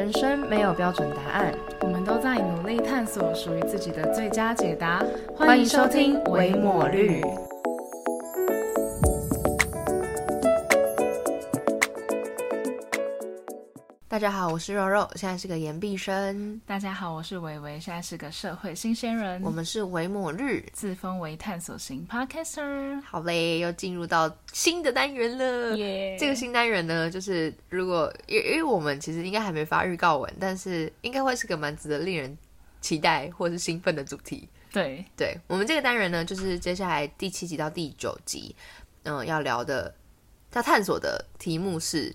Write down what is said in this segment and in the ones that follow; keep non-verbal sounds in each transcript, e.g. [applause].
人生没有标准答案，我们都在努力探索属于自己的最佳解答。欢迎收听《维摩绿》。家好，我是肉肉，现在是个研毕生。大家好，我是维维，现在是个社会新鲜人。我们是维末日，自封为探索型 podcaster。好嘞，又进入到新的单元了。耶这个新单元呢，就是如果因因为我们其实应该还没发预告文，但是应该会是个蛮值得令人期待或是兴奋的主题。对，对我们这个单元呢，就是接下来第七集到第九集，嗯、要聊的要探索的题目是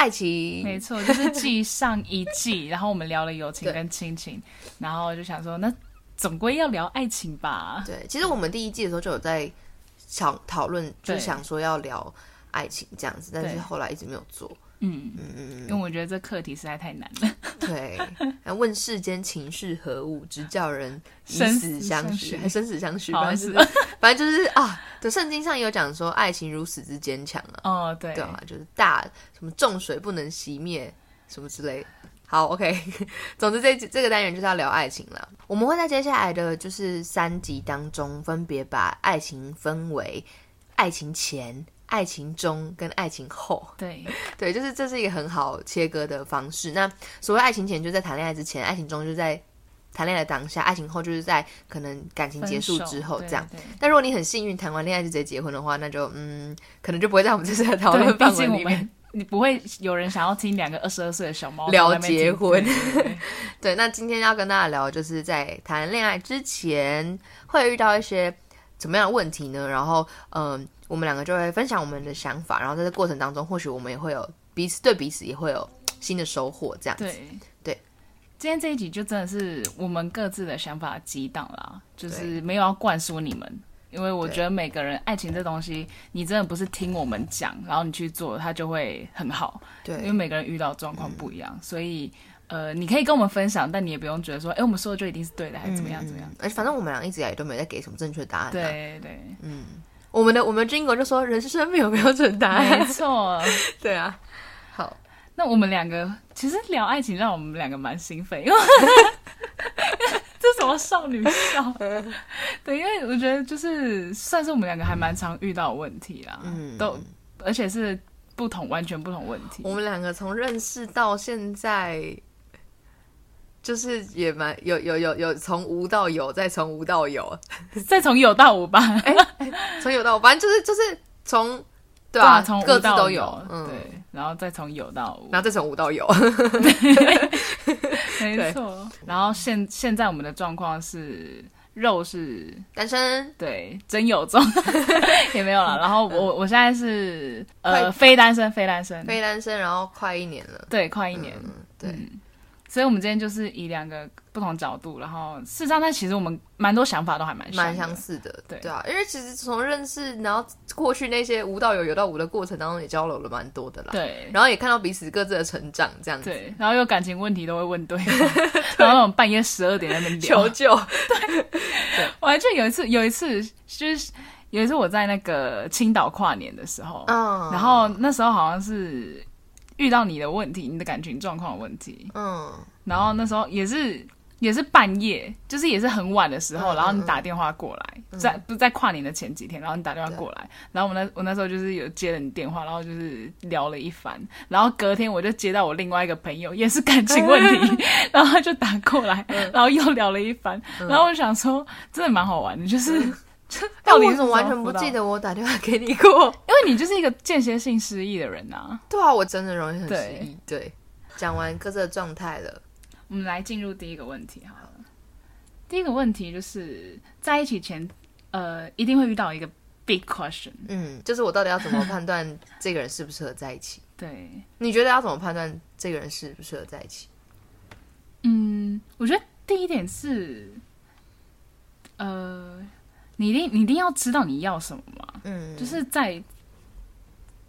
爱情。没错，就是继上一季，[laughs] 然后我们聊了友情跟亲情，然后就想说，那总归要聊爱情吧？对，其实我们第一季的时候就有在想讨论，就想说要聊爱情这样子，但是后来一直没有做。嗯，嗯嗯因为我觉得这课题实在太难了。对，还问世间情是何物，直叫人以生死死相相许，还生死相许，好反正就是 [laughs] 反正就是啊，对，圣经上也有讲说爱情如此之坚强啊，哦，对，对啊，就是大什么重水不能熄灭什么之类的。好，OK，[laughs] 总之这这个单元就是要聊爱情了。我们会在接下来的就是三集当中，分别把爱情分为爱情前、爱情中跟爱情后。对，[laughs] 对，就是这是一个很好切割的方式。那所谓爱情前，就在谈恋爱之前；爱情中，就在谈恋爱的当下；爱情后，就是在可能感情结束之后这样。。但如果你很幸运，谈完恋爱就直接结婚的话，那就嗯，可能就不会在我们这次的讨 [laughs] 对，论毕范围里面。竟我们你不会有人想要听两个二十二岁的小猫聊结婚 [laughs] 对，那今天要跟大家聊，就是在谈恋爱之前会遇到一些怎么样的问题呢？然后，嗯、我们两个就会分享我们的想法，然后在这过程当中，或许我们也会有彼此对彼此也会有新的收获，这样子。对对，今天这一集就真的是我们各自的想法激荡啦，就是没有要灌输你们，因为我觉得每个人爱情这东西，你真的不是听我们讲，然后你去做，它就会很好，对因为，每个人遇到状况不一样，所以呃，你可以跟我们分享，但你也不用觉得说，哎，我们说的就一定是对的，还是怎么样怎么样。嗯而且反正我们俩一直以来也都没有在给什么正确答案、啊。，对对，我们的我们的 Jingle 就说人生没有标准答案。没错。[laughs] 对啊，好，那我们两个其实聊爱情，让我们两个蛮兴奋，因为这什么少女笑？[laughs] 对，因为我觉得就是算是我们两个还蛮常遇到的问题啦，嗯都而且是不同完全不同问题。我们两个从认识到现在，就是也蛮有有有有从无到有，再从无到有，[laughs] 再从有到无吧，哎从有到无，反正就是就是从对啊，啊，从无各自都有，嗯，对，然后再从有到无，然后再从无到有，[laughs] 没错。然后现现在我们的状况是肉是单身，对，真有中 [laughs] 也没有了。然后我我现在是呃非单身，非单身，非单身，然后快一年了，对，快一年。嗯，对，所以我们今天就是以两个不同角度，然后事实上，但其实我们蛮多想法都还蛮蛮相似的，对对。啊，因为其实从认识，然后过去那些舞蹈有、有到舞的过程当中，也交流了蛮多的啦，，对。然后也看到彼此各自的成长，这样子，对，然后有感情问题都会问对方，[laughs] 然后那种半夜十二点在那边。求救，对。我还记得有一次，有一次就是有一次我在那个青岛跨年的时候，嗯，然后那时候好像是遇到你的问题，你的感情状况的问题，嗯，然后那时候也是也是半夜，就是也是很晚的时候，嗯然后你打电话过来，在不是在跨年的前几天，然后你打电话过来，然后我那我那时候就是有接了你电话，然后就是聊了一番，然后隔天我就接到我另外一个朋友也是感情问题，[laughs] 然后他就打过来，嗯。然后又聊了一番，然后我想说真的蛮好玩的，就是。[laughs] 但到底是我怎么完全不记得我打电话给你过？[laughs] 因为你就是一个间歇性失忆的人呐、对啊，我真的容易很失忆。对，讲完各自的状态了，我们来进入第一个问题好了。第一个问题就是在一起前，呃，一定会遇到一个 big question。嗯，就是我到底要怎么判断这个人适不适合在一起？对，你觉得要怎么判断这个人适不适合在一起？嗯，我觉得第一点是，呃，你一定你一定要知道你要什么嘛，嗯，就是在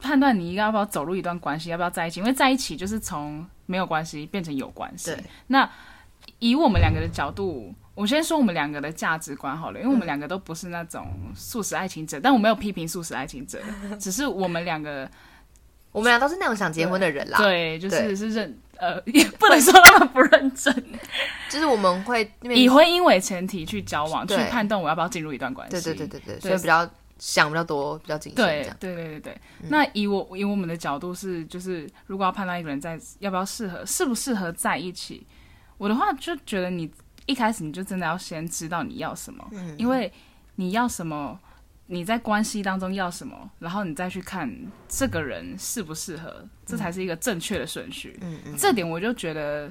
判断你要不要走入一段关系，要不要在一起，因为在一起就是从没有关系变成有关系。对。那以我们两个的角度，我先说我们两个的价值观好了，因为我们两个都不是那种素食爱情者，但我没有批评素食爱情者，只是我们两个 [laughs] 我们俩都是那种想结婚的人啦。对，就是是认呃，也不能说他们不认真，[laughs] 就是我们会面以婚姻为前提去交往，去判断我要不要进入一段关系。对对对对所以比较想比较多，比较谨慎这对。对对对对，那以我以我们的角度是，就是如果要判断一个人在要不要适合，适不适合在一起，我的话就觉得你一开始你就真的要先知道你要什么，嗯。因为你要什么，你在关系当中要什么，然后你再去看这个人适不适合，这才是一个正确的顺序。嗯嗯这点我就觉得。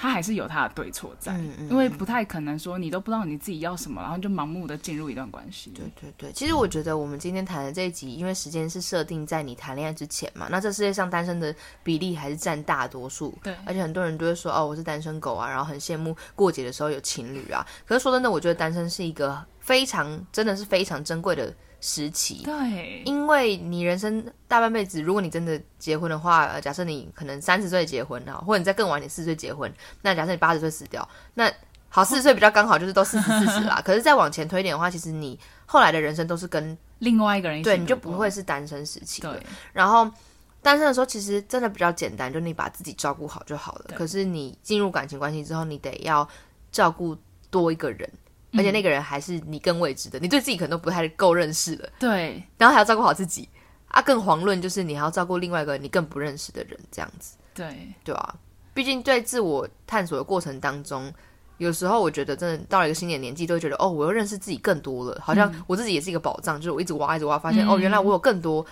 他还是有他的对错在，嗯嗯因为不太可能说你都不知道你自己要什么，然后就盲目的进入一段关系。对对对，其实我觉得我们今天谈的这一集，因为时间是设定在你谈恋爱之前嘛，那这世界上单身的比例还是占大多数。对而且很多人都会说哦，我是单身狗啊，然后很羡慕过节的时候有情侣啊。可是说真的，我觉得单身是一个非常真的是非常珍贵的时期。对，因为你人生大半辈子，如果你真的结婚的话，呃假设你可能三十岁结婚啊，或者你再更晚，点四十岁结婚，那假设你八十岁死掉，那好四十岁比较刚好，就是都四十四十啦。[laughs] 可是再往前推一点的话，其实你后来的人生都是跟另外一个人一起对，你就不会是单身时期了。对然后单身的时候，其实真的比较简单，就你把自己照顾好就好了。可是你进入感情关系之后，你得要照顾多一个人，而且那个人还是你更未知的，你对自己可能都不太够认识了。对。然后还要照顾好自己啊，更遑论就是你还要照顾另外一个你更不认识的人，这样子，对。对啊、毕竟在自我探索的过程当中，有时候我觉得真的到了一个新的年纪，都会觉得哦，我又认识自己更多了，好像我自己也是一个宝藏，就是我一直挖一直挖，发现、嗯哦，原来我有更多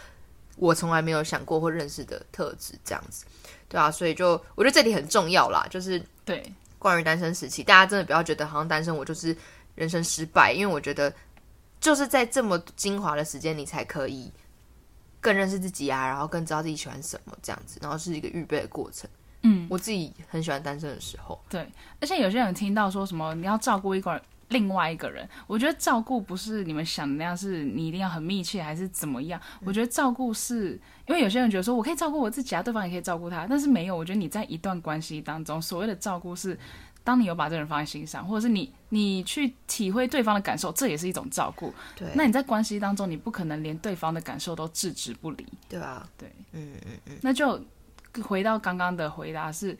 我从来没有想过或认识的特质，这样子，对啊，所以就我觉得这里很重要啦，就是对。关于单身时期，大家真的不要觉得好像单身我就是人生失败，因为我觉得就是在这么精华的时间，你才可以更认识自己啊，然后更知道自己喜欢什么这样子，然后是一个预备的过程。嗯，我自己很喜欢单身的时候，对，而且有些人听到说什么你要照顾一个人。另外一个人，我觉得照顾不是你们想的那样，是你一定要很密切，还是怎么样？我觉得照顾是因为有些人觉得说我可以照顾我自己啊，对方也可以照顾他，但是没有。我觉得你在一段关系当中，所谓的照顾是，当你有把这个人放在心上，或者是你你去体会对方的感受，这也是一种照顾。对，那你在关系当中，你不可能连对方的感受都置之不理。对啊，对，嗯嗯嗯，那就回到刚刚的回答是，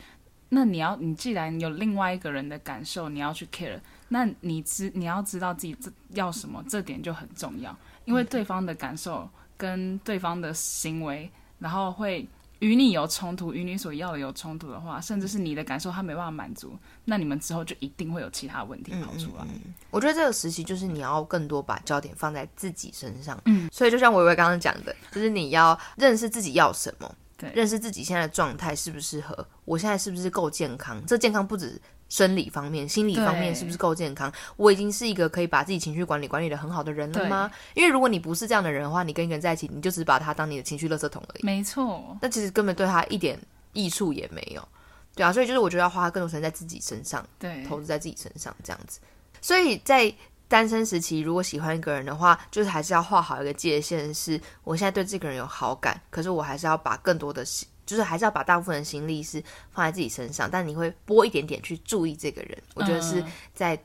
那你要你既然有另外一个人的感受，你要去 care，那你知你要知道自己这要什么，这点就很重要，因为对方的感受跟对方的行为，然后会。与你有冲突，与你所要的有冲突的话，甚至是你的感受他没办法满足，那你们之后就一定会有其他问题跑出来。我觉得这个时期就是你要更多把焦点放在自己身上，嗯，所以就像维维刚刚讲的，就是你要认识自己要什么，对认识自己现在的状态适不适合，我现在是不是够健康？这健康不止生理方面，心理方面是不是够健康？我已经是一个可以把自己情绪管理管理的很好的人了吗？因为如果你不是这样的人的话，你跟一个人在一起，你就只是把他当你的情绪垃圾桶而已，没错，那其实根本对他一点益处也没有。对啊，所以就是我觉得要花更多时间在自己身上，对，投资在自己身上，这样子。所以在单身时期，如果喜欢一个人的话，就是还是要画好一个界限，是我现在对这个人有好感，可是我还是要把更多的心，就是还是要把大部分的心力是放在自己身上，但你会拨一点点去注意这个人。我觉得是嗯在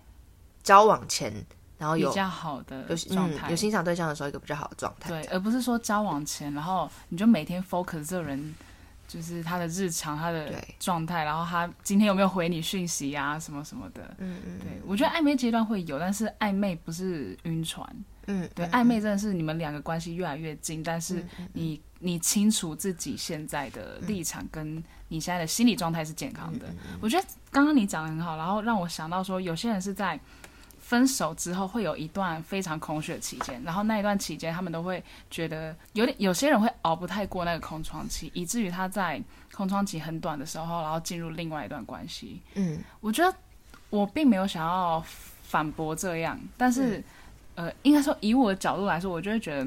交往前，然后有比较好的有状态、嗯有欣赏对象的时候，一个比较好的状态。对，而不是说交往前，然后你就每天 focus 这个人，就是他的日常、他的状态，然后他今天有没有回你讯息啊，什么什么的。嗯嗯对，我觉得暧昧阶段会有，但是暧昧不是晕船。嗯，对，嗯暧昧真的是你们两个关系越来越近，但是嗯你你清楚自己现在的立场跟你现在的心理状态是健康嗯的。我觉得刚刚你讲的很好，然后让我想到说，有些人是在分手之后会有一段非常空虚的期间，然后那一段期间他们都会觉得有点，有些人会熬不太过那个空窗期，以至于他在空窗期很短的时候，然后进入另外一段关系。嗯我觉得我并没有想要反驳这样，但是、呃，应该说以我的角度来说，我就会觉得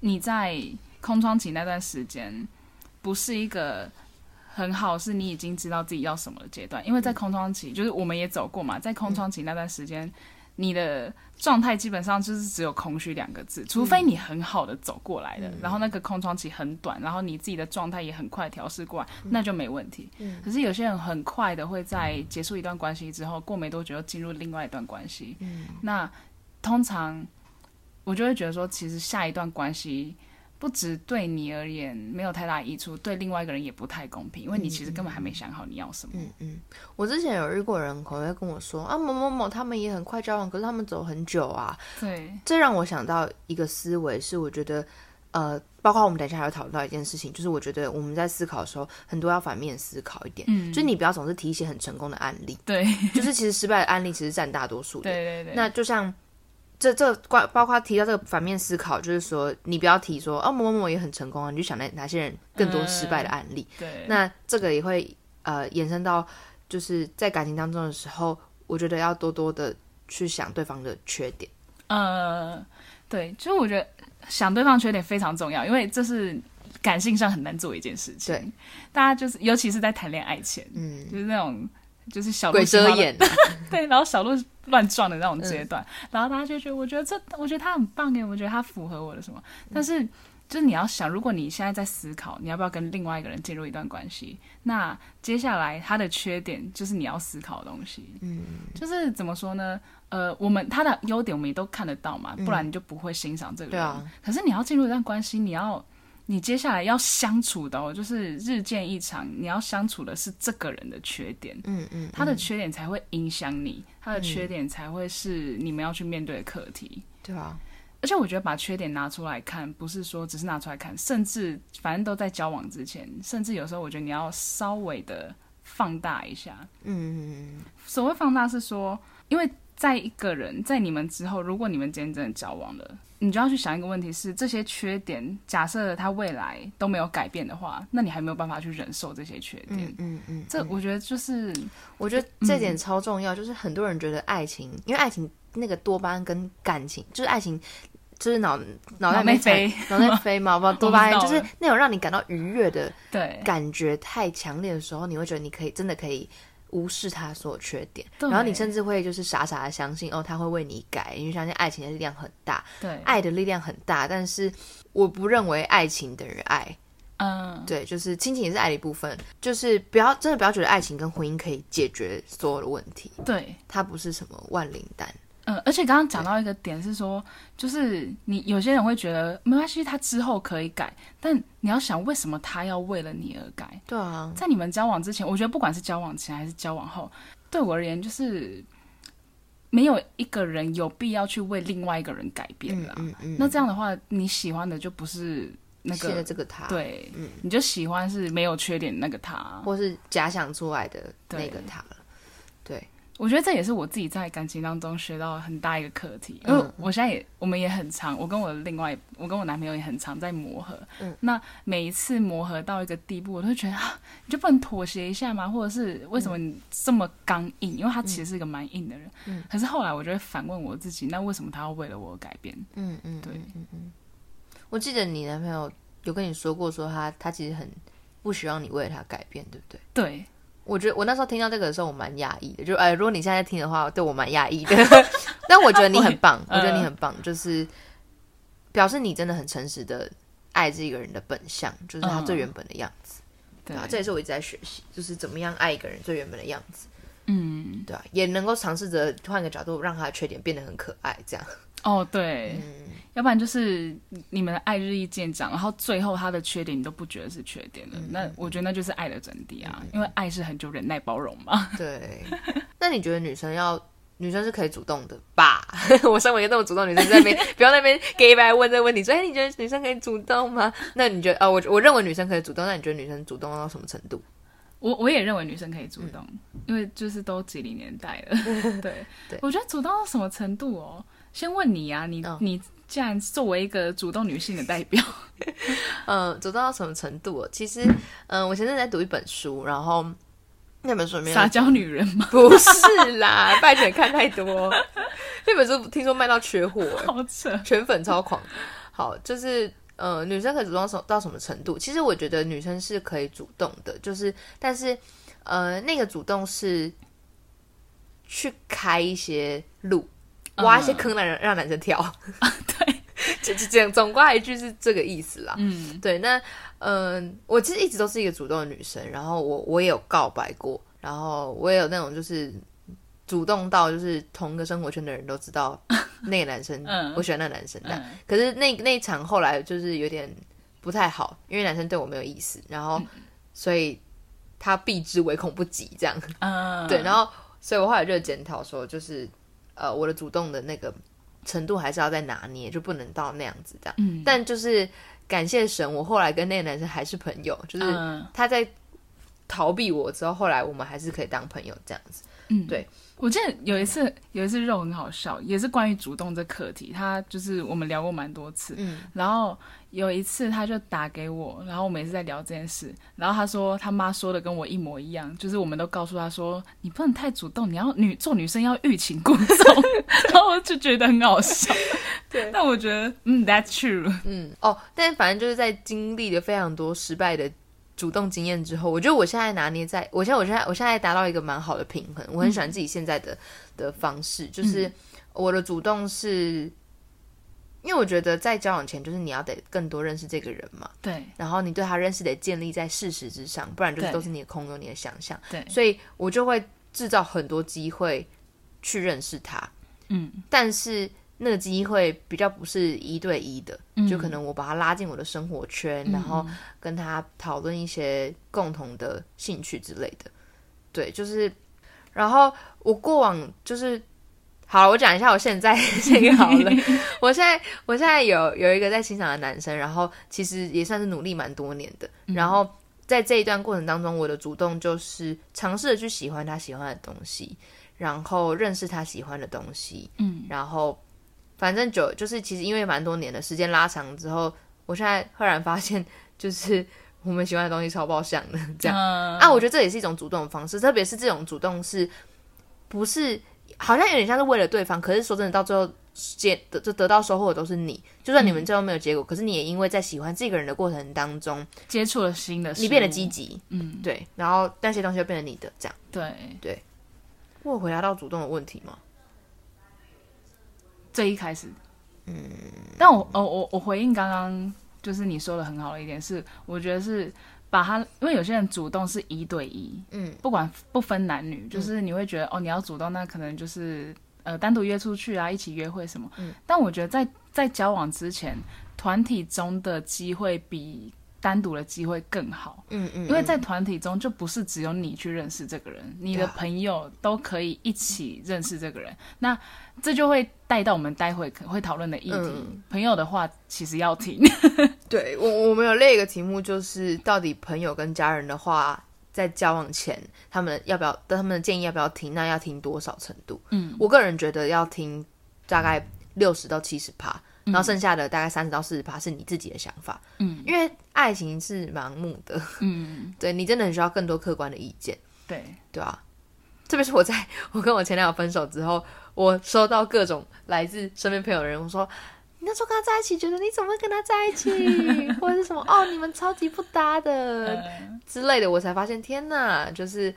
你在空窗期那段时间不是一个很好，是你已经知道自己要什么的阶段，因为在空窗期，就是我们也走过嘛，在空窗期那段时间。你的状态基本上就是只有空虚两个字，除非你很好的走过来的，然后那个空窗期很短，然后你自己的状态也很快调试过来，那就没问题。可是有些人很快的会在结束一段关系之后，过没多久又进入另外一段关系。那通常我就会觉得说，其实下一段关系不止对你而言没有太大益处，对另外一个人也不太公平，因为你其实根本还没想好你要什么。嗯嗯，我之前有遇过人，可能会跟我说啊，某某某他们也很快交往，可是他们走很久啊。对，这让我想到一个思维，是我觉得呃，包括我们等一下还要讨论到一件事情，就是我觉得我们在思考的时候，很多要反面思考一点，嗯，就是你不要总是提一些很成功的案例，对，就是其实失败的案例其实占大多数的。对对对，那就像这这关包括提到这个反面思考，就是说你不要提说哦某某某也很成功啊，你就想那哪些人更多失败的案例。对，那这个也会呃延伸到就是在感情当中的时候，我觉得要多多的去想对方的缺点。呃，对，就我觉得想对方缺点非常重要，因为这是感性上很难做一件事情。对，大家就是尤其是在谈恋爱前，嗯，就是那种就是小鹿鬼遮喜欢眼，[laughs] 对，然后小鹿乱撞的那种阶段，然后大家就觉得，我觉得这，我觉得他很棒耶，我觉得他符合我的什么，但是就是你要想，如果你现在在思考你要不要跟另外一个人进入一段关系，那接下来他的缺点就是你要思考的东西，嗯，就是怎么说呢？呃，我们他的优点我们也都看得到嘛，不然你就不会欣赏这个人。对啊。可是你要进入一段关系，你要你接下来要相处的哦，就是日渐一长，你要相处的是这个人的缺点。嗯嗯，他的缺点才会影响你，他的缺点才会是你们要去面对的课题。对啊，而且我觉得把缺点拿出来看，不是说只是拿出来看，甚至反正都在交往之前，甚至有时候我觉得你要稍微的放大一下。嗯所谓放大是说，因为在一个人在你们之后，如果你们今天真的交往了，你就要去想一个问题是：这些缺点，假设他未来都没有改变的话，那你还没有办法去忍受这些缺点。嗯嗯嗯，这我觉得就是我觉得这点超重要，就是很多人觉得爱情，因为爱情那个多巴胺跟感情，就是爱情。就是脑脑袋没飞，脑袋飞嘛，不多巴胺就是那种让你感到愉悦的对感觉太强烈的时候，你会觉得你可以真的可以无视他所有缺点，然后你甚至会就是傻傻的相信哦，他会为你改，因为相信爱情的力量很大，对，爱的力量很大，但是我不认为爱情等于爱，嗯，对，就是亲情也是爱的一部分，就是不要真的不要觉得爱情跟婚姻可以解决所有的问题，对，它不是什么万灵丹，嗯，而且刚刚讲到一个点是说，就是你有些人会觉得没关系，他之后可以改，但你要想为什么他要为了你而改？对啊，在你们交往之前，我觉得不管是交往前还是交往后，对我而言就是没有一个人有必要去为另外一个人改变啦。嗯嗯嗯，那这样的话，你喜欢的就不是那现在个这个他，，对，嗯你就喜欢是没有缺点的那个他。或是假想出来的那个他了，对，我觉得这也是我自己在感情当中学到很大一个课题，因为嗯我现在也我们也很长，我跟我的另外我跟我男朋友也很常在磨合。嗯，那每一次磨合到一个地步，我都会觉得啊，你就不能妥协一下吗？或者是为什么你这么刚硬？因为他其实是一个蛮硬的人。嗯，可是后来我就会反问我自己，那为什么他要为了我改变？嗯嗯，对嗯嗯，我记得你男朋友有跟你说过，说他他其实很不希望你为了他改变，对不对？对，我觉得我那时候听到这个的时候，我蛮讶异的。就哎，如果你现在听的话，对我蛮讶异的。[laughs] 但我觉得你很棒，我嗯觉得你很棒，就是表示你真的很诚实的爱这个人的本相，就是他最原本的样子，对对啊，这也是我一直在学习，就是怎么样爱一个人最原本的样子，嗯，对啊，也能够尝试着换个角度，让他的缺点变得很可爱，这样。哦，对，嗯要不然就是你们的爱日益渐长，然后最后他的缺点你都不觉得是缺点了，那我觉得那就是爱的真谛啊，因为爱是很久忍耐包容嘛。对，[laughs] 那你觉得女生要女生是可以主动的吧？[laughs] 我身为一个那么主动女生，在那边 [laughs] 不要那边给白问这个问题，说哎，你觉得女生可以主动吗？那你觉得啊、我我认为女生可以主动，那你觉得女生主动到什么程度？我我也认为女生可以主动，因为就是都几零年代了。对，对我觉得主动到什么程度哦？先问你啊，你、嗯你既然作为一个主动女性的代表，嗯，[laughs] 主动到什么程度？其实，嗯，我前阵子在读一本书，然后那本书里面撒娇女人吗，[laughs] 不是啦，拜托看太多。[laughs] 那本书听说卖到缺货、哎好扯。全粉超狂。好，就是呃，女生可以主动到到什么程度？其实我觉得女生是可以主动的，就是但是呃，那个主动是去开一些路，挖一些坑让人、让男生跳。对，就就这样，总归一句是这个意思啦。嗯，对，那嗯、呃我其实一直都是一个主动的女生，然后我我也有告白过，然后我也有那种就是主动到就是同个生活圈的人都知道那个男生，[laughs] 嗯我喜欢那个男生这样。嗯可是那那一场后来就是有点不太好，因为男生对我没有意思，然后所以他避之唯恐不及这样。嗯，对，然后所以我后来就检讨说，就是呃，我的主动的那个程度还是要再拿捏，就不能到那样子这样。嗯但就是感谢神，我后来跟那个男生还是朋友，就是嗯他在逃避我之后，后来我们还是可以当朋友这样子。嗯，对。我记得有一次，有一次肉很好笑，也是关于主动这课题，他就是我们聊过蛮多次，嗯，然后有一次他就打给我，然后我们也是在聊这件事，然后他说他妈说的跟我一模一样，就是我们都告诉他说你不能太主动，你要女做女生要欲擒故纵，[laughs] 然后我就觉得很好笑。对。但我觉得嗯，that's true，嗯，哦，但反正就是在经历了非常多失败的主动经验之后，我觉得我现在拿捏在，我现在我现在我现在达到一个蛮好的平衡，我很喜欢自己现在的、的方式，就是我的主动是，因为我觉得在交往前，就是你要得更多认识这个人嘛，对。然后你对他认识得建立在事实之上，不然就是都是你的空有、你的想象，对，所以我就会制造很多机会去认识他，嗯。但是那个机会比较不是一对一的，嗯就可能我把他拉进我的生活圈，然后跟他讨论一些共同的兴趣之类的。对，就是，然后我过往就是，好了，我讲一下我现在 [laughs] 这个好了。[laughs] 我现在我现在有有一个在欣赏的男生，然后其实也算是努力蛮多年的，然后。在这一段过程当中，我的主动就是尝试着去喜欢他喜欢的东西，然后认识他喜欢的东西，嗯然后反正久就是其实因为蛮多年的时间拉长之后，我现在赫然发现，就是我们喜欢的东西超爆像的这样。嗯啊，我觉得这也是一种主动的方式，特别是这种主动是不是好像有点像是为了对方，可是说真的，到最后结得就得到收获的都是你。就算你们最后没有结果，可是你也因为在喜欢这个人的过程当中，接触了新的事，你变得积极，嗯，对，然后那些东西就变成你的这样。对对，我有回答到主动的问题吗？最一开始，嗯，但我哦我我回应刚刚就是你说的很好的一点是，我觉得是把他，因为有些人主动是一对一，嗯，不管不分男女，就是你会觉得、哦你要主动，那可能就是呃单独约出去啊，一起约会什么，嗯，但我觉得在在交往之前，团体中的机会比单独的机会更好。嗯嗯，因为在团体中，就不是只有你去认识这个人，你的朋友都可以一起认识这个人。那这就会带到我们待会可能会讨论的议题。嗯朋友的话，其实要听。[laughs] 对我我们有列一个题目，就是到底朋友跟家人的话，在交往前，他们要不要他们的建议要不要听？那要听多少程度？嗯，我个人觉得要听大概六十到七十趴，然后剩下的大概三十到四十趴是你自己的想法。嗯，因为爱情是盲目的，嗯，[laughs] 对你真的很需要更多客观的意见，对，对啊。特别是我在我跟我前男友分手之后，我收到各种来自身边朋友的人，我说。你那时候跟他在一起，觉得你怎么会跟他在一起，[laughs] 或者是什么哦，你们超级不搭的，嗯。之类的，我才发现天哪，就是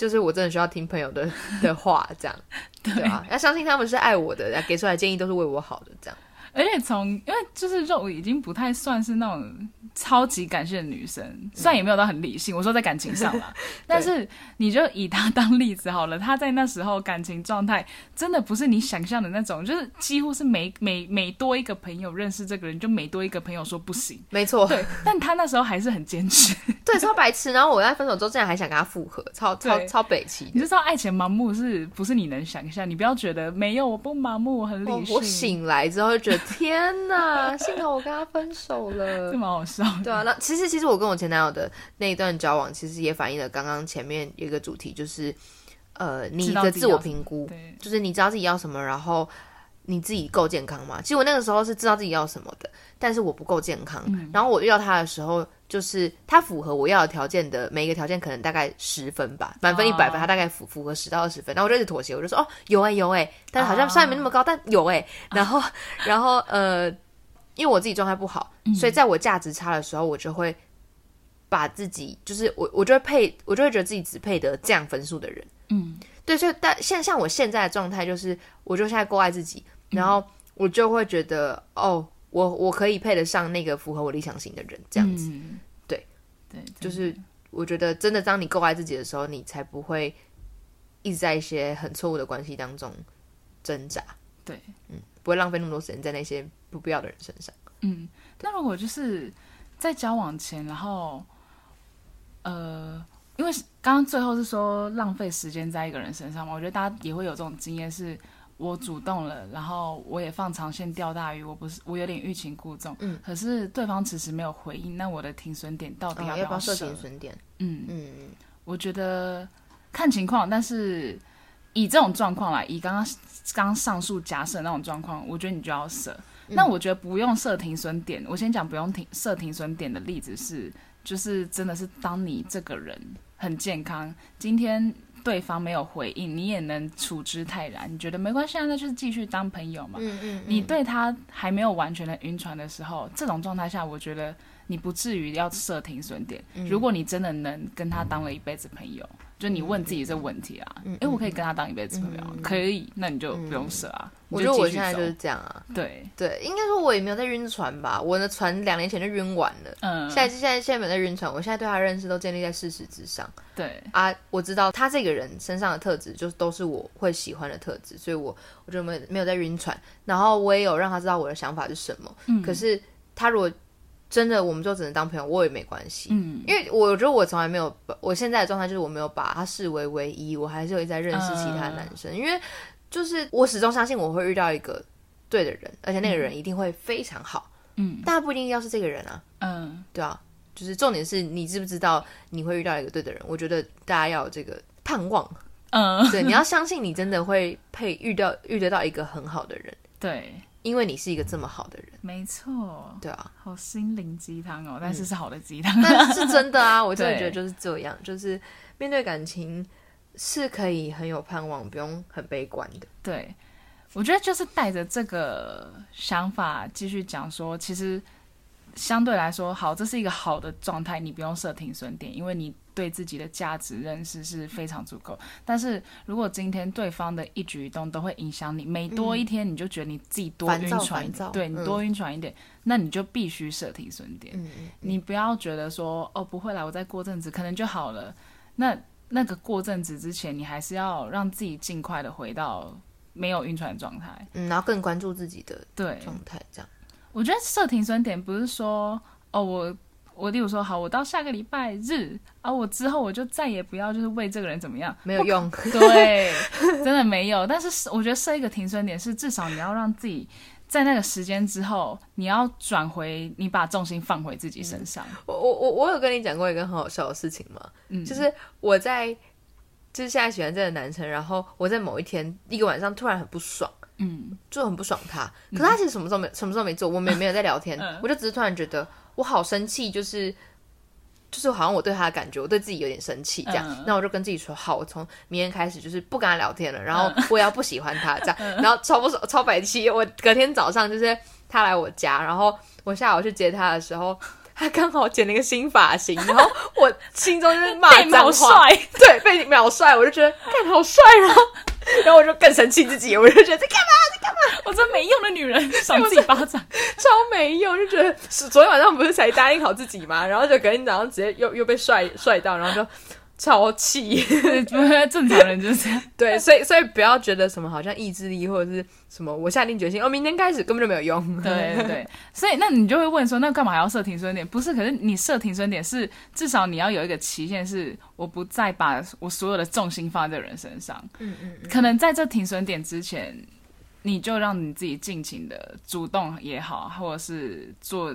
就是我真的需要听朋友的 [laughs] 的话，这样。对。啊，要相信他们是爱我的，给出来建议都是为我好的，这样而且从因为就是肉已经不太算是那种超级感性的女生，虽然也没有到很理性，我说在感情上啦，[laughs] 但是你就以她当例子好了，她在那时候感情状态真的不是你想象的那种，就是几乎是每每每多一个朋友认识这个人，就每多一个朋友说不行，没错，对，但她那时候还是很坚持。[laughs] 对，超白痴。然后我在分手之后，竟然还想跟他复合，超超超北齐。你就知道爱情盲目是不是你能想象？你不要觉得没有，我不盲目，我很理性，我我醒来之后就觉得天哪，幸好我跟他分手了这。蛮好笑的。对啊，那其实其实我跟我前男友的那一段交往，其实也反映了刚刚前面一个主题，就是呃你的自我评估，就是你知道自己要什么，然后你自己够健康吗？其实我那个时候是知道自己要什么的，但是我不够健康。嗯然后我遇到他的时候，就是他符合我要的条件的每一个条件，可能大概十分吧，满分一百分，哦他大概符符合十到二十分。然后我就一直妥协，我就说哦有哎、有哎、但好像哦虽然没那么高，但有哎、然后 [laughs] 然后呃，因为我自己状态不好，所以在我价值差的时候，我就会把自己就是我我就会配，我就会觉得自己只配得这样分数的人。嗯，对，所以但现像我现在的状态就是，我就现在够爱自己，然后我就会觉得，哦，我我可以配得上那个符合我理想型的人，这样子。嗯。对。对，就是我觉得真的，当你够爱自己的时候，你才不会一直在一些很错误的关系当中挣扎，对，嗯不会浪费那么多时间在那些不必要的人身上。嗯，那如果就是在交往前，然后呃，因为刚刚最后是说浪费时间在一个人身上嘛，我觉得大家也会有这种经验，是我主动了，然后我也放长线钓大鱼，我不是我有点欲擒故纵，嗯，可是对方迟迟没有回应，那我的停损点到底要不要设设？停损点？嗯，嗯，我觉得看情况，但是以这种状况来，以刚刚刚刚上述假设那种状况，我觉得你就要设。那我觉得不用设停损点，我先讲不用停设停损点的例子是，就是真的是当你这个人很健康，今天对方没有回应，你也能处之泰然，你觉得没关系啊，那就是继续当朋友嘛。嗯嗯，你对他还没有完全的晕船的时候，这种状态下，我觉得你不至于要设停损点。嗯如果你真的能跟他当了一辈子朋友，就你问自己这个问题啊，嗯诶，我可以跟他当一辈子朋友吗，可以，那你就不用舍啊。我觉得我现在就是这样啊。对，对，应该说我也没有在晕船吧，我的船两年前就晕完了。嗯，现在现在现在没有在晕船，我现在对他认识都建立在事实之上对，啊。我知道他这个人身上的特质，就是都是我会喜欢的特质，所以我我就没有没有在晕船。然后我也有让他知道我的想法是什么。嗯可是他如果真的我们就只能当朋友，我也没关系。嗯。因为我觉得我从来没有把，我现在的状态就是我没有把他视为唯一，我还是有一直在认识其他男生，因为就是我始终相信我会遇到一个对的人，而且那个人一定会非常好，嗯。但他不一定要是这个人啊，嗯，对啊，就是重点是你知不知道你会遇到一个对的人，我觉得大家要有这个盼望，嗯，对，你要相信你真的会配遇到遇得到一个很好的人，[laughs] 对，因为你是一个这么好的人，没错，对啊，好心灵鸡汤哦，但是是好的鸡汤。[laughs] 但是真的啊，我真的觉得就是这样，就是面对感情是可以很有盼望，不用很悲观的。对，我觉得就是带着这个想法继续讲说，其实相对来说，好，这是一个好的状态，你不用设停损点，因为你对自己的价值认识是非常足够。但是如果今天对方的一举一动都会影响你，每多一天你就觉得你自己多晕船对你嗯多晕船一点，那你就必须设停损点。你不要觉得说哦不会啦，我再过阵子可能就好了。那那个过阵子之前，你还是要让自己尽快的回到没有晕船的状态。嗯，然后更关注自己的对，状态，这样。我觉得设停损点不是说哦我。我例如说，好，我到下个礼拜日啊，我之后我就再也不要就是为这个人怎么样，没有用，对，真的没有。但是我觉得设一个停损点是，至少你要让自己在那个时间之后，你要转回，你把重心放回自己身上。我我我我有跟你讲过一个很好笑的事情吗？嗯，就是我在就是现在喜欢这个男生，然后我在某一天一个晚上突然很不爽，嗯。就很不爽他。可是他其实什么时候没什么时候没做，我们也 [laughs] 没有在聊天，嗯。我就只是突然觉得我好生气，就是。就是好像我对他的感觉，我对自己有点生气这样，嗯。那我就跟自己说，好，我从明天开始就是不跟他聊天了，然后嗯。我也要不喜欢他这样，然后超不爽超白气。我隔天早上就是他来我家，然后我下午去接他的时候，他刚好剪了一个新发型，然后我心中就是骂被秒脏话，[laughs] 帅，对，被秒帅，我就觉得干好帅，然后 [laughs] 然后我就更生气自己，我就觉得在干嘛在干嘛我这没用的女人，[laughs] 赏自己巴掌。超没用，就觉得是昨天晚上不是才答应好自己吗？然后就隔天早上直接又又被帅帅到，然后就超气。正常人就是这样。[laughs] 对，所以所以不要觉得什么好像意志力或者是什么，我下定决心，哦，明天开始根本就没有用。对对对，所以那你就会问说，那干嘛还要设停损点？不是，可是你设停损点是至少你要有一个期限，是我不再把我所有的重心放在这个人身上。[laughs] 嗯嗯嗯，可能在这停损点之前，你就让你自己尽情的主动也好，或者是做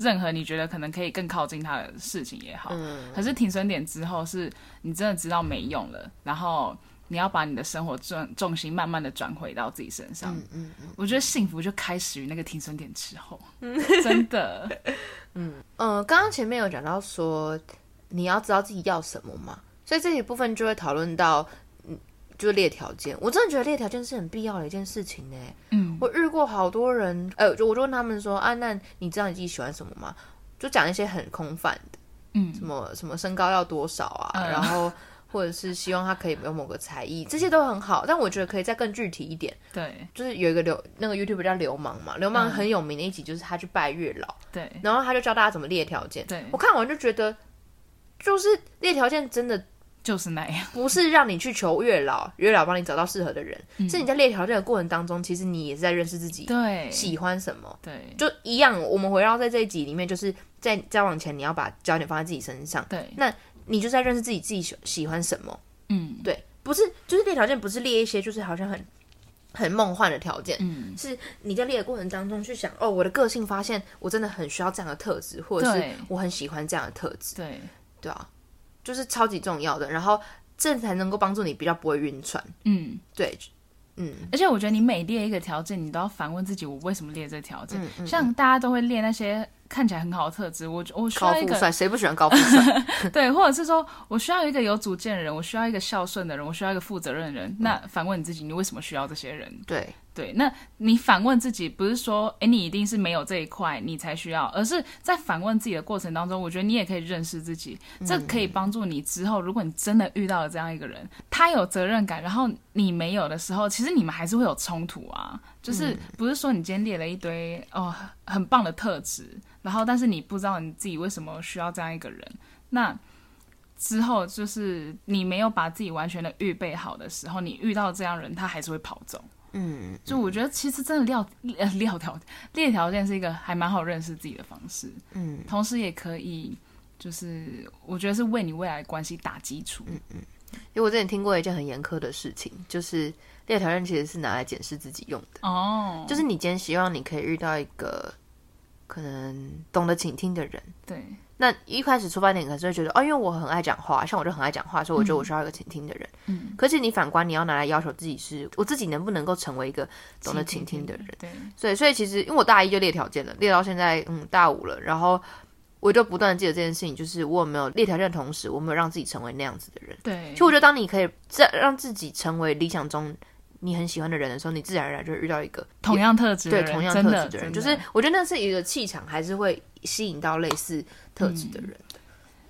任何你觉得可能可以更靠近他的事情也好。嗯可是停损点之后，是你真的知道没用了，然后你要把你的生活重重心慢慢的转回到自己身上。嗯嗯嗯我觉得幸福就开始于那个停损点之后，[laughs] 真的。[laughs] 嗯，刚刚前面有讲到说你要知道自己要什么嘛，所以这一部分就会讨论到，嗯，就是列条件。我真的觉得列条件是很必要的一件事情呢。嗯我遇过好多人，呃，就我就问他们说啊，那你知道你自己喜欢什么吗？就讲一些很空泛的，嗯什么什么身高要多少啊，嗯然后或者是希望他可以有某个才艺，这些都很好。但我觉得可以再更具体一点，对就是有一个流那个 YouTube 叫流氓嘛，流氓嗯很有名的一集就是他去拜月老，对然后他就教大家怎么列条件。对我看完就觉得，就是列条件真的就是那样。不是让你去求月老，月老帮你找到适合的人，是你在列条件的过程当中，其实你也是在认识自己，对，喜欢什么，对，就一样。我们围绕在这一集里面，就是在交往前，你要把焦点放在自己身上，对，那你就在认识自己，自己喜喜欢什么，嗯，对，不是，就是列条件，不是列一些就是好像很很梦幻的条件，嗯，是你在列的过程当中去想，哦，我的个性发现我真的很需要这样的特质，或者是我很喜欢这样的特质，对，对啊，就是超级重要的，然后这才能够帮助你比较不会晕船，嗯。对，嗯，而且我觉得你每列一个条件，你都要反问自己，我为什么列这个条件？嗯嗯像大家都会列那些看起来很好的特质，我我需要一个帅，谁不喜欢高富帅？[laughs] 对，或者是说我需要一个有主见的人，我需要一个孝顺的人，我需要一个负责任的人。那反问你自己，你为什么需要这些人？对，对，那你反问自己，不是说，诶，你一定是没有这一块，你才需要，而是在反问自己的过程当中，我觉得你也可以认识自己，这可以帮助你之后，如果你真的遇到了这样一个人，他有责任感，然后你没有的时候，其实你们还是会有冲突啊。就是不是说你今天列了一堆哦很棒的特质，然后但是你不知道你自己为什么需要这样一个人，那。之后就是你没有把自己完全的预备好的时候，你遇到这样人，他还是会跑走。嗯，就我觉得其实真的料呃料条列条件是一个还蛮好认识自己的方式，嗯，同时也可以就是我觉得是为你未来关系打基础。嗯嗯因为我之前听过一件很严苛的事情，就是列条件其实是拿来检视自己用的，哦，就是你今天希望你可以遇到一个可能懂得倾听的人。对，那一开始出发点可能是会觉得，哦，因为我很爱讲话，像我就很爱讲话，所以我觉得我需要一个倾听的人。嗯，可是你反观，你要拿来要求自己是，我自己能不能够成为一个懂得倾听的人？对，所以，所以其实因为我大一就列条件了，列到现在嗯大五了，然后我就不断的记得这件事情，就是我有没有列条件的同时，我没有让自己成为那样子的人。对，其实我觉得，当你可以在让自己成为理想中你很喜欢的人的时候，你自然而然就会遇到一个同样特质的人，对同样特质的人，就是我觉得那是一个气场，还是会吸引到类似特质的人。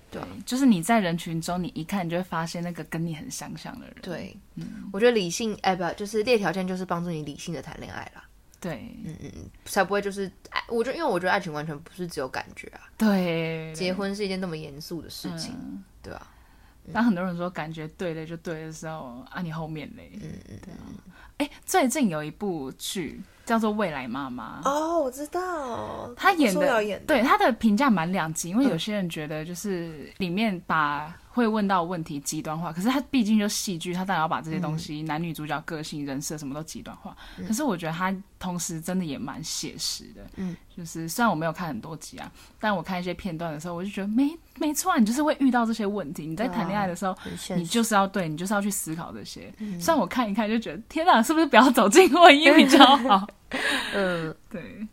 对，就是你在人群中，你一看你就会发现那个跟你很相像的人。对，我觉得理性，哎，不，就是列条件，就是帮助你理性的谈恋爱啦。对。嗯嗯嗯，才不会就是爱。我觉得，因为我觉得爱情完全不是只有感觉啊，对，结婚是一件那么严肃的事情，嗯。对吧、当很多人说感觉对了就对的时候，啊，你后面嘞，嗯嗯，对啊。哎，最近有一部剧叫做《未来妈妈》，哦，我知道，她演的，对她的评价蛮两极，因为嗯。有些人觉得就是里面把会问到问题极端化，可是他毕竟就戏剧，他当然要把这些东西、男女主角个性、人设什么都极端化。可是我觉得他同时真的也蛮写实的，嗯，就是虽然我没有看很多集啊，但我看一些片段的时候，我就觉得没没错啊，你就是会遇到这些问题。你在谈恋爱的时候。你就是要对你就是要去思考这些。虽然我看一看就觉得天哪，是不是不要走进婚姻比较好？[laughs] 嗯，对，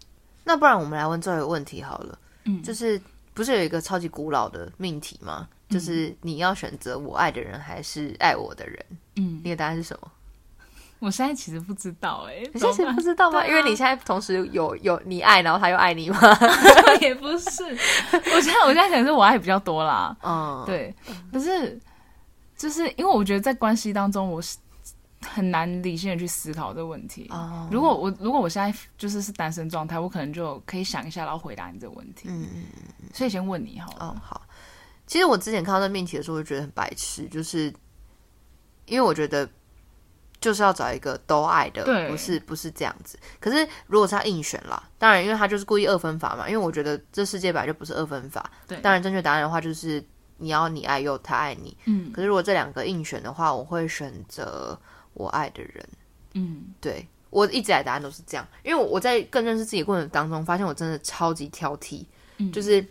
那不然我们来问最后一个问题好了，嗯就是不是有一个超级古老的命题吗？就是你要选择我爱的人还是爱我的人？嗯，你的答案是什么？我现在其实不知道哎、你现在不知道吗？啊因为你现在同时有有你爱，然后他又爱你吗？[laughs] 也不是，我现在我现在可能是我爱比较多啦，[laughs] 嗯，，对，可是就是因为我觉得在关系当中，我是很难理性的去思考这个问题。哦，如果我如果我现在就是是单身状态，我可能就可以想一下，然后回答你这个问题。嗯嗯所以先问你好了。嗯好。其实我之前看到这命题的时候，我就觉得很白痴，就是因为我觉得就是要找一个都爱的，不是不是这样子。可是如果是他硬选啦，当然因为他就是故意二分法嘛，因为我觉得这世界本来就不是二分法。对当然正确答案的话就是你要你爱又他爱你。嗯可是如果这两个硬选的话，我会选择我爱的人。嗯对我一直以来答案都是这样，因为我我在更认识自己的过程当中，发现我真的超级挑剔，嗯就是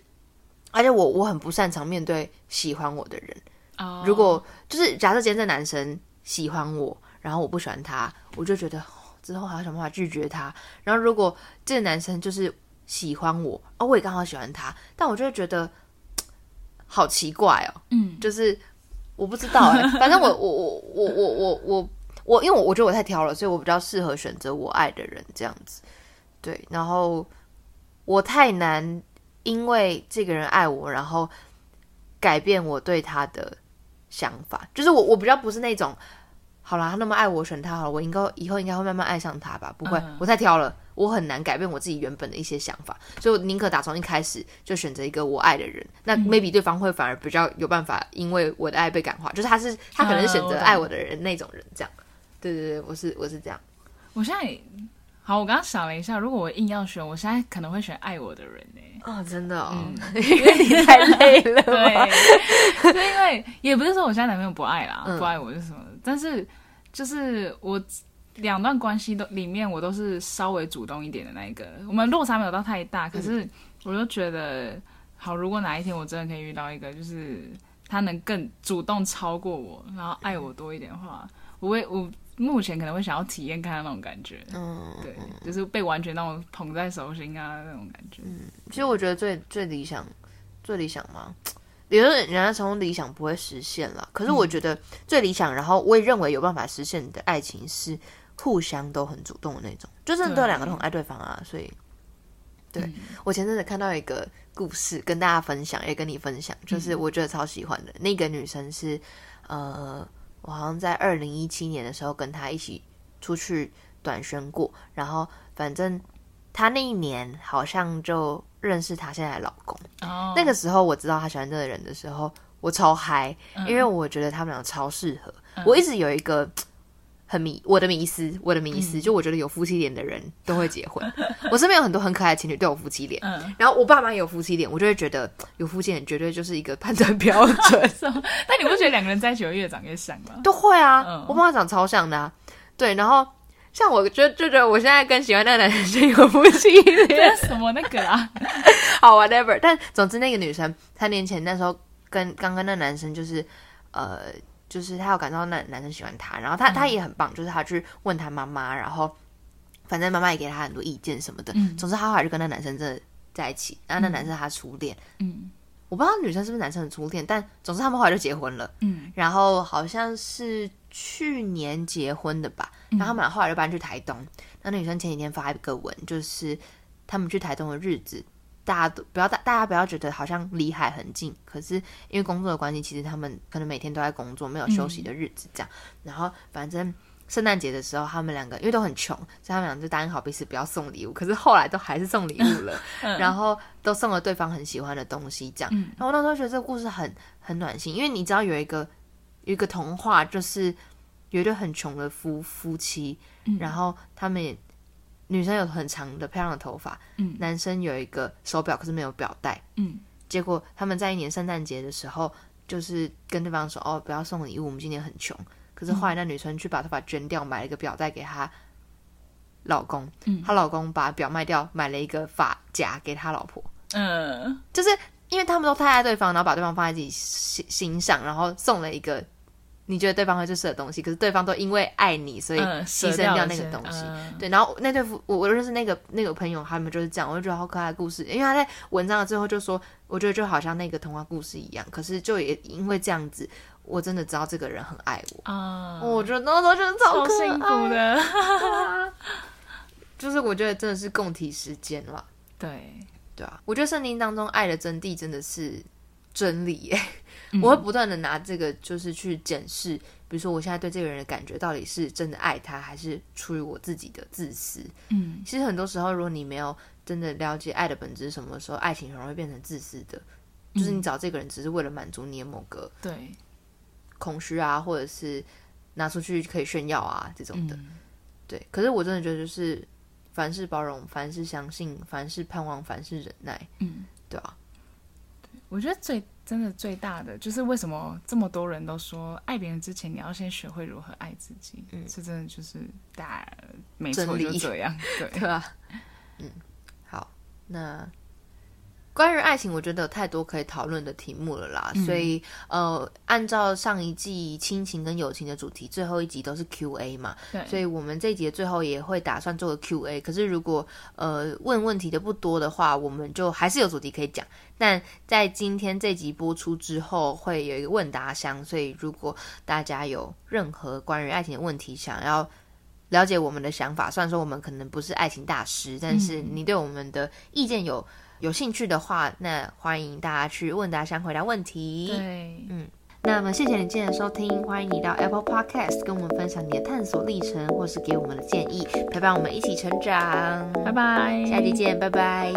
而且我我很不擅长面对喜欢我的人。哦如果就是假设今天这男生喜欢我，然后我不喜欢他，我就觉得、哦之后还要想办法拒绝他。然后如果这个男生就是喜欢我，哦，我也刚好喜欢他，但我就会觉得好奇怪哦，嗯就是我不知道哎、反正我我我我我我我我，因为我我觉得我太挑了，所以我比较适合选择我爱的人这样子。对，然后我太难因为这个人爱我，然后改变我对他的想法。就是我我比较不是那种，好啦，他那么爱我，选他好了，我应该以后应该会慢慢爱上他吧？不会，嗯我太挑了，我很难改变我自己原本的一些想法，所以我宁可打从一开始就选择一个我爱的人。那嗯 maybe 对方会反而比较有办法，因为我的爱被感化，就是他是他可能是选择爱我的人那种人，这样。对对对，我是我是这样。我现在好，我刚刚想了一下，如果我硬要选，我现在可能会选爱我的人呢、哦，真的哦，嗯。[laughs] 因为你太累了。[laughs] 对，是因为也不是说我现在男朋友不爱啦，嗯。不爱我是什么，但是就是我两段关系都里面，我都是稍微主动一点的那一个。我们落差没有到太大，可是我就觉得，好，如果哪一天我真的可以遇到一个，就是他能更主动超过我，然后爱我多一点的话，我会我目前可能会想要体验看看那种感觉。嗯，对，就是被完全那种捧在手心啊那种感觉。嗯其实我觉得最最理想，最理想吗？[tsk] 有的人家从理想不会实现了，可是我觉得最理想，然后我也认为有办法实现的爱情是互相都很主动的那种，就真的都对两个都很爱对方啊。所以，对、嗯我前阵子看到一个故事跟大家分享，也跟你分享，就是我觉得超喜欢的。那个女生是呃，我好像在二零一七年的时候跟他一起出去短宣过，然后反正他那一年好像就认识他现在的老公。哦，那个时候我知道他喜欢这个人的时候，我超嗨，嗯因为我觉得他们俩超适合。我一直有一个很迷我的迷思，我的迷嗯思、就我觉得有夫妻脸的人都会结婚。[laughs] 我身边有很多很可爱的情侣都有夫妻脸，嗯，然后我爸妈也有夫妻脸，我就会觉得有夫妻脸绝对就是一个判断标准。[laughs] 但你不觉得两个人在一起会越长越像吗？都会啊，嗯我爸妈长超像的、啊，对，然后。像我就就觉得我现在更喜欢那个男生有夫妻脸，什么那个啊？[laughs] 好，whatever。但总之，那个女生三年前那时候跟刚跟那男生就是，呃，就是她有感受到那男生喜欢她，然后她她也很棒，就是她去问他妈妈，然后反正妈妈也给她很多意见什么的。嗯总之，她后来就跟那男生真的在一起，然后那男生是她初恋。嗯我不知道女生是不是男生的初恋，但总之他们后来就结婚了。嗯然后好像是去年结婚的吧，然后他们俩后来就搬去台东。那那女生前几天发一个文，就是他们去台东的日子，大家都不要大大家不要觉得好像离海很近，可是因为工作的关系，其实他们可能每天都在工作，没有休息的日子这样。然后反正。圣诞节的时候，他们两个因为都很穷，所以他们俩就答应好彼此不要送礼物。可是后来都还是送礼物了，[laughs] 然后都送了对方很喜欢的东西，这样。嗯然后我那时候觉得这个故事很很暖心，因为你知道有一个有一个童话，就是有一对很穷的夫夫妻，然后他们也女生有很长的漂亮的头发，嗯男生有一个手表，可是没有表带。嗯结果他们在一年圣诞节的时候，就是跟对方说：“哦，不要送礼物，我们今年很穷。”可是后来那女生去把头发捐掉，买了一个表带给她老公，嗯她老公把表卖掉，买了一个发夹给他老婆。嗯就是因为他们都太爱对方，然后把对方放在自己心心上，然后送了一个你觉得对方会最适合的东西，可是对方都因为爱你，所以嗯，牺牲掉那个东西。嗯对，然后那对夫，我我认识那个那个朋友，他们就是这样，我就觉得好可爱的故事。因为他在文章的最后就说，我觉得就好像那个童话故事一样，可是就也因为这样子，我真的知道这个人很爱我。啊，我觉得那时候真的超可超幸福爱，的，[laughs] 就是我觉得真的是共体时间了。对，对啊，我觉得圣经当中爱的真谛真的是真理耶。嗯我会不断的拿这个就是去检视，比如说我现在对这个人的感觉到底是真的爱他，还是出于我自己的自私。嗯。其实很多时候，如果你没有真的了解爱的本质是什么时候，爱情很容易变成自私的。就是你找这个人只是为了满足你的某个对，空虚啊，或者是拿出去可以炫耀啊这种的。嗯。对，可是我真的觉得就是凡事包容，凡事相信，凡事盼望，凡事忍耐，嗯，对啊，我觉得最真的最大的就是为什么这么多人都说爱别人之前你要先学会如何爱自己，嗯，这真的就是大没错就这样，对，[laughs] 对啊，嗯，好，那关于爱情，我觉得有太多可以讨论的题目了啦，嗯所以呃，按照上一季亲情跟友情的主题，最后一集都是 Q&A 嘛，对所以我们这一集的最后也会打算做个 Q&A。可是如果呃问问题的不多的话，我们就还是有主题可以讲。但在今天这集播出之后，会有一个问答箱，所以如果大家有任何关于爱情的问题，想要了解我们的想法，虽然说我们可能不是爱情大师，但是你对我们的意见有有兴趣的话，那欢迎大家去问答箱回答问题。对，嗯那么谢谢你今天的收听，欢迎你到 Apple Podcast 跟我们分享你的探索历程，或是给我们的建议，陪伴我们一起成长。拜拜，下期见，拜拜。